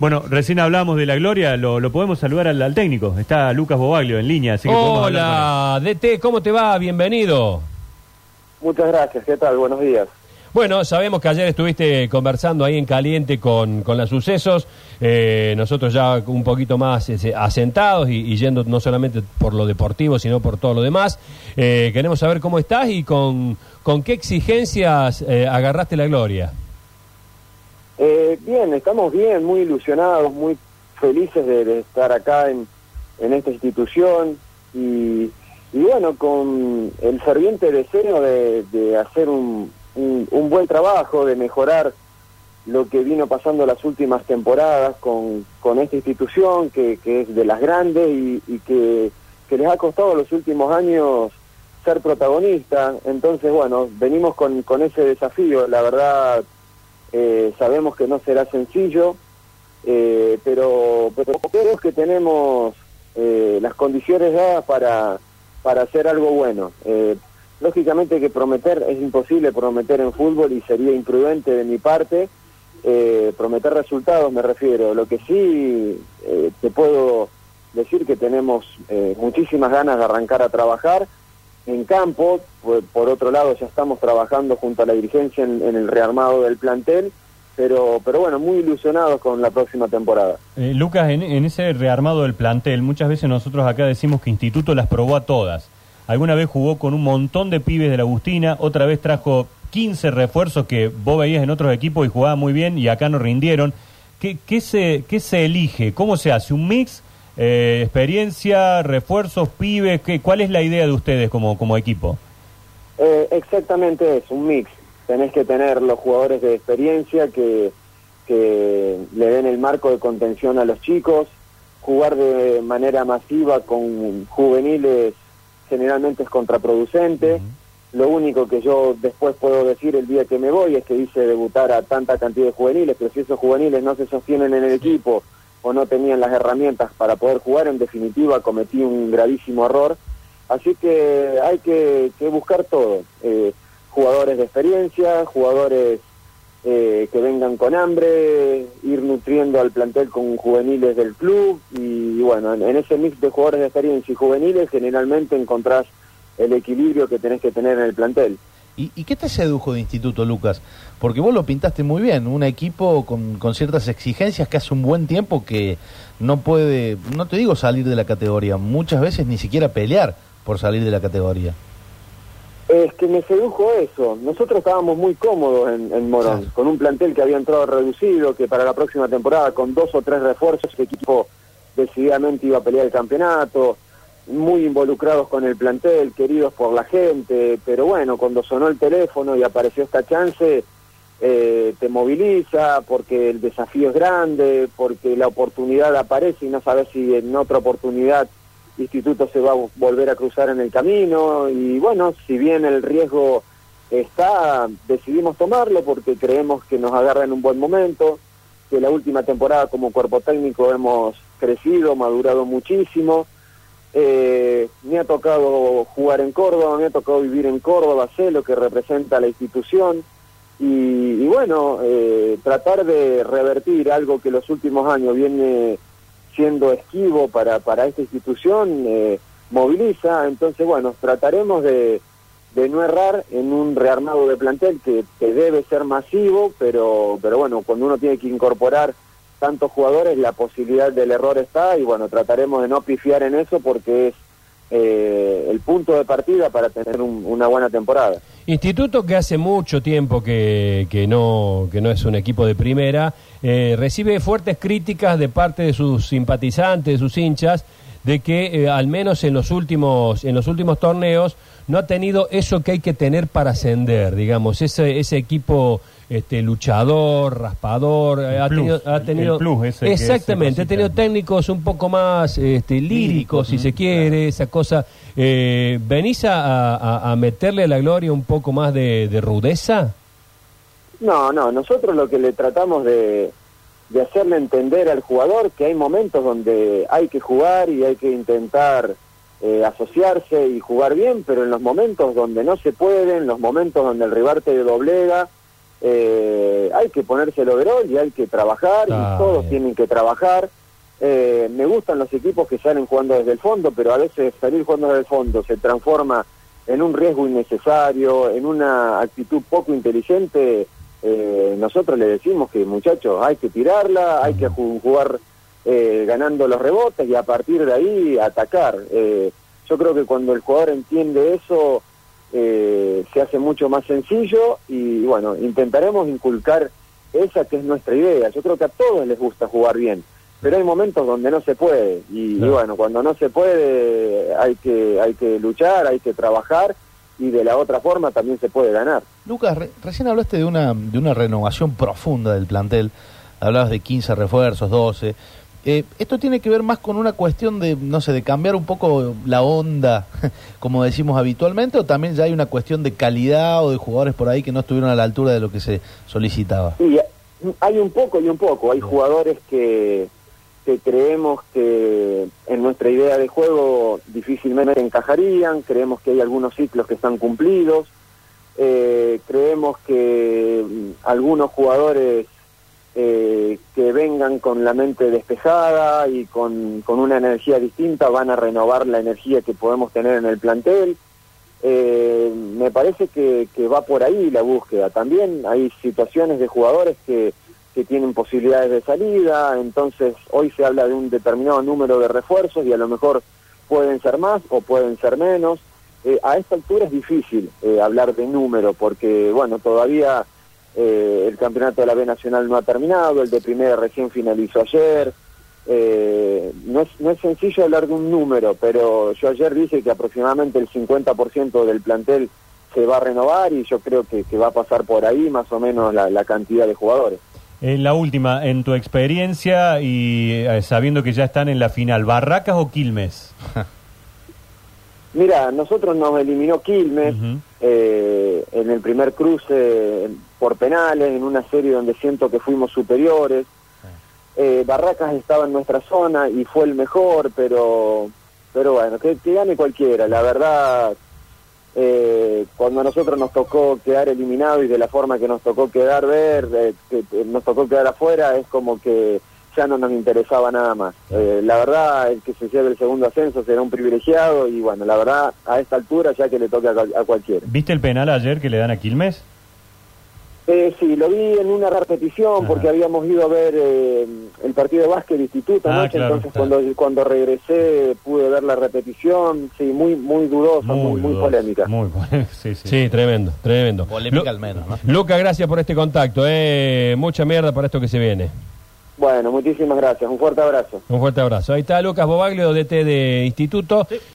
Bueno, recién hablamos de la gloria, lo, lo podemos saludar al, al técnico. Está Lucas Bobaglio en línea, así que Hola, DT, ¿cómo te va? Bienvenido. Muchas gracias, ¿qué tal? Buenos días. Bueno, sabemos que ayer estuviste conversando ahí en caliente con, con los sucesos, eh, nosotros ya un poquito más ese, asentados y, y yendo no solamente por lo deportivo, sino por todo lo demás. Eh, queremos saber cómo estás y con, con qué exigencias eh, agarraste la gloria. Eh, bien, estamos bien, muy ilusionados, muy felices de, de estar acá en, en esta institución y, y bueno, con el ferviente deseo de, de hacer un, un, un buen trabajo, de mejorar lo que vino pasando las últimas temporadas con, con esta institución que, que es de las grandes y, que, que les ha costado los últimos años ser protagonista. Entonces, bueno, venimos con, con ese desafío. La verdad, eh, sabemos que no será sencillo, eh, pero, pero creo que tenemos eh, las condiciones dadas para, para hacer algo bueno. Eh, lógicamente que prometer es imposible prometer en fútbol y sería imprudente de mi parte eh, prometer resultados, me refiero. Lo que sí eh, te puedo decir que tenemos muchísimas ganas de arrancar a trabajar en campo, por, otro lado ya estamos trabajando junto a la dirigencia en, el rearmado del plantel, pero, pero bueno, muy ilusionados con la próxima temporada. Eh, Lucas, en, en, ese rearmado del plantel, muchas veces nosotros acá decimos que Instituto las probó a todas. Alguna vez jugó con un montón de pibes de la Agustina, otra vez trajo 15 refuerzos que vos veías en otros equipos y jugaban muy bien y acá no rindieron. ¿Qué, qué, se, qué se elige? ¿Cómo se hace? ¿Un mix? Eh, experiencia, refuerzos, pibes, ¿qué, ¿cuál es la idea de ustedes como, como equipo? Eh, exactamente es, un mix. Tenés que tener los jugadores de experiencia que, que le den el marco de contención a los chicos, jugar de manera masiva con juveniles generalmente es contraproducente. Uh -huh. Lo único que yo después puedo decir el día que me voy es que hice debutar a tanta cantidad de juveniles, pero si esos juveniles no se sostienen en el equipo o no tenían las herramientas para poder jugar, en definitiva cometí un gravísimo error. Así que hay que, que buscar todo. Eh, jugadores de experiencia, jugadores eh, que vengan con hambre, ir nutriendo al plantel con juveniles del club y, bueno, en, en, ese mix de jugadores de experiencia y juveniles generalmente encontrás el equilibrio que tenés que tener en el plantel. ¿Y, ¿Y, qué te sedujo de instituto, Lucas? Porque vos lo pintaste muy bien, un equipo con, con, ciertas exigencias que hace un buen tiempo que no puede, no te digo salir de la categoría, muchas veces ni siquiera pelear por salir de la categoría. Es que me sedujo eso. Nosotros estábamos muy cómodos en, en Morón, con un plantel que había entrado reducido, que para la próxima temporada con dos o tres refuerzos el equipo decididamente iba a pelear el campeonato muy involucrados con el plantel, queridos por la gente, pero bueno, cuando sonó el teléfono y apareció esta chance, eh, te moviliza porque el desafío es grande, porque la oportunidad aparece y no sabes si en otra oportunidad Instituto se va a volver a cruzar en el camino. Y bueno, si bien el riesgo está, decidimos tomarlo porque creemos que nos agarra en un buen momento, que la última temporada como cuerpo técnico hemos crecido, madurado muchísimo, eh, me ha tocado jugar en Córdoba, me ha tocado vivir en Córdoba, sé lo que representa la institución. Y, bueno, eh, tratar de revertir algo que los últimos años viene siendo esquivo para, para esta institución, eh, moviliza, entonces bueno, trataremos de, de, no errar en un rearmado de plantel que, que debe ser masivo, pero, pero bueno, cuando uno tiene que incorporar tantos jugadores, la posibilidad del error está y bueno, trataremos de no pifiar en eso porque es eh, el punto de partida para tener un, una buena temporada. Instituto que hace mucho tiempo que, que, no, que no es un equipo de primera, eh, recibe fuertes críticas de parte de sus simpatizantes, de sus hinchas, de que eh, al menos en los últimos en los últimos torneos no ha tenido eso que hay que tener para ascender, digamos, ese ese equipo este luchador, raspador, el ha, plus, tenido, ha tenido el plus ese exactamente, ha tenido técnicos un poco más este, líricos, si se quiere, claro. esa cosa. Eh, ¿Venís a, a, a, meterle a la gloria un poco más de, de, rudeza? No, no, nosotros lo que le tratamos de, de hacerle entender al jugador que hay momentos donde hay que jugar y hay que intentar eh, asociarse y jugar bien, pero en los momentos donde no se puede, en los momentos donde el rival te doblega, eh, hay que ponerse el overall y hay que trabajar Ah, y todos bien. tienen que trabajar. Eh, me gustan los equipos que salen jugando desde el fondo, pero a veces salir jugando desde el fondo se transforma en un riesgo innecesario, en una actitud poco inteligente. Eh, nosotros le decimos que muchachos hay que tirarla, hay que ju- jugar eh, ganando los rebotes y a partir de ahí atacar. Eh, yo creo que cuando el jugador entiende eso eh, se hace mucho más sencillo y bueno, intentaremos inculcar esa que es nuestra idea. Yo creo que a todos les gusta jugar bien, pero hay momentos donde no se puede y, y bueno, cuando no se puede hay que hay que luchar, hay que trabajar y de la otra forma también se puede ganar. Lucas, re- recién hablaste de una, de una renovación profunda del plantel. Hablabas de 15 refuerzos, 12. Eh, ¿Esto tiene que ver más con una cuestión de, no sé, de cambiar un poco la onda, como decimos habitualmente, o también ya hay una cuestión de calidad o de jugadores por ahí que no estuvieron a la altura de lo que se solicitaba? Y hay un poco y un poco. Hay jugadores que, creemos que en nuestra idea de juego difícilmente encajarían. Creemos que hay algunos ciclos que están cumplidos. Eh, creemos que mm, algunos jugadores eh, que vengan con la mente despejada y con, con una energía distinta van a renovar la energía que podemos tener en el plantel. Eh, me parece que va por ahí la búsqueda. También hay situaciones de jugadores que, que tienen posibilidades de salida, entonces hoy se habla de un determinado número de refuerzos y a lo mejor pueden ser más o pueden ser menos. Eh, a esta altura es difícil eh, hablar de número porque, bueno, todavía eh, el campeonato de la B Nacional no ha terminado, el de primera recién finalizó ayer. Eh, no, es, no es sencillo hablar de un número, pero yo ayer dije que aproximadamente el 50% del plantel se va a renovar y yo creo que, que va a pasar por ahí más o menos la, la cantidad de jugadores. Eh, la última, en tu experiencia y eh, sabiendo que ya están en la final, ¿Barracas o Quilmes? Mira, nosotros nos eliminó Quilmes eh, en el primer cruce por penales, en una serie donde siento que fuimos superiores. Eh, Barracas estaba en nuestra zona y fue el mejor, pero pero bueno, que, que gane cualquiera. La verdad, eh, cuando a nosotros nos tocó quedar eliminados y de la forma que nos tocó quedar ver, eh, que, que nos tocó quedar afuera, es como que ya no nos interesaba nada más. Eh, la verdad, el que se lleve el segundo ascenso será un privilegiado y bueno, la verdad, a esta altura ya que le toque a, a cualquiera. ¿Viste el penal ayer que le dan a Quilmes? Eh, sí, lo vi en una repetición Ajá. porque habíamos ido a ver eh, el partido de básquet de instituto Ah, anoche, claro, entonces claro. cuando cuando regresé pude ver la repetición, sí, muy muy dudosa, muy, muy polémica. Muy polémica, sí, sí. Sí, tremendo, tremendo. Polémica Lu- al menos, ¿no? Luca, gracias por este contacto. Eh. Mucha mierda para esto que se viene. Bueno, muchísimas gracias, un fuerte abrazo. Un fuerte abrazo. Ahí está Lucas Bobaglio, DT de Instituto.